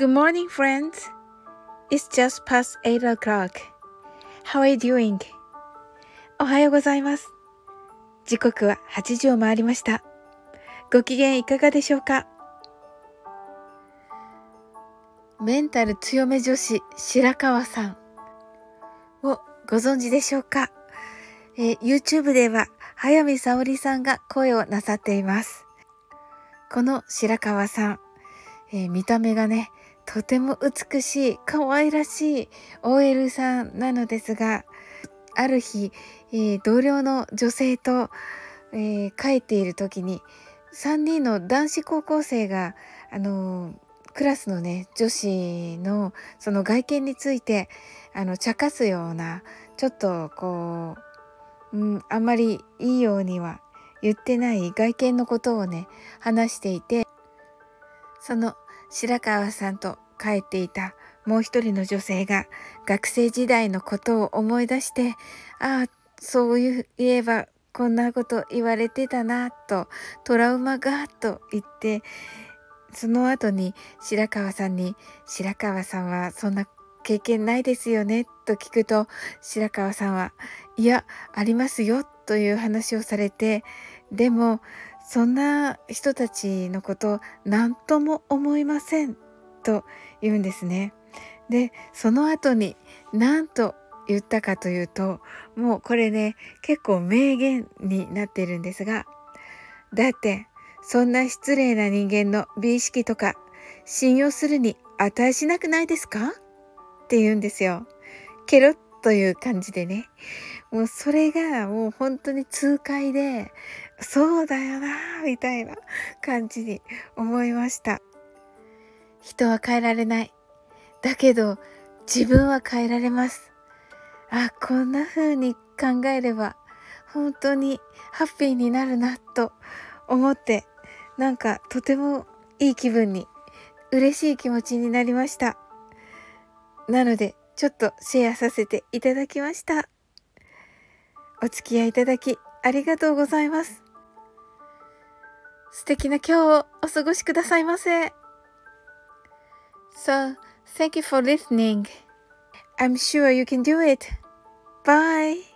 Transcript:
Good morning, friends. It's just past 8 o'clock. How are you doing? おはようございます。時刻は8時を回りました。ご機嫌いかがでしょうか？メンタル強め女子白川さんをご存知でしょうか、えー、YouTube では早見沙織さんが声をなさっています。この白川さん、えー、見た目がね、とても美しい、可愛らしい OL さんなのですが、ある日、えー、同僚の女性と、えー、帰っている時に、3人の男子高校生が、あのクラスのね、女子のその外見について、あの、茶化すような、ちょっとこう、うん、あんまりいいようには言ってない外見のことをね、話していて、その白川さんと帰っていたもう一人の女性が学生時代のことを思い出して、ああ、そういえばこんなこと言われてたなとトラウマがと言ってその後に白川さんに「白川さんはそんな経験ないですよね」と聞くと白川さんは「いやありますよ」という話をされてでもそんな人たちのこと何とも思いませんと言うんですね。でその後に何と言ったかというともうこれね結構名言になっているんですがだってそんな失礼な人間の美意識とか信用するに値しなくないですか？って言うんですよ。ケロッという感じでね。もうそれがもう本当に痛快で、そうだよなみたいな感じに思いました。人は変えられない。だけど自分は変えられます。あ、こんな風に考えれば本当にハッピーになるなと思ってなんかとてもいい気分に嬉しい気持ちになりました。なのでちょっとシェアさせていただきました。お付き合いいただきありがとうございます。素敵な今日をお過ごしくださいませ。So, thank you for listening. I'm sure you can do it. Bye.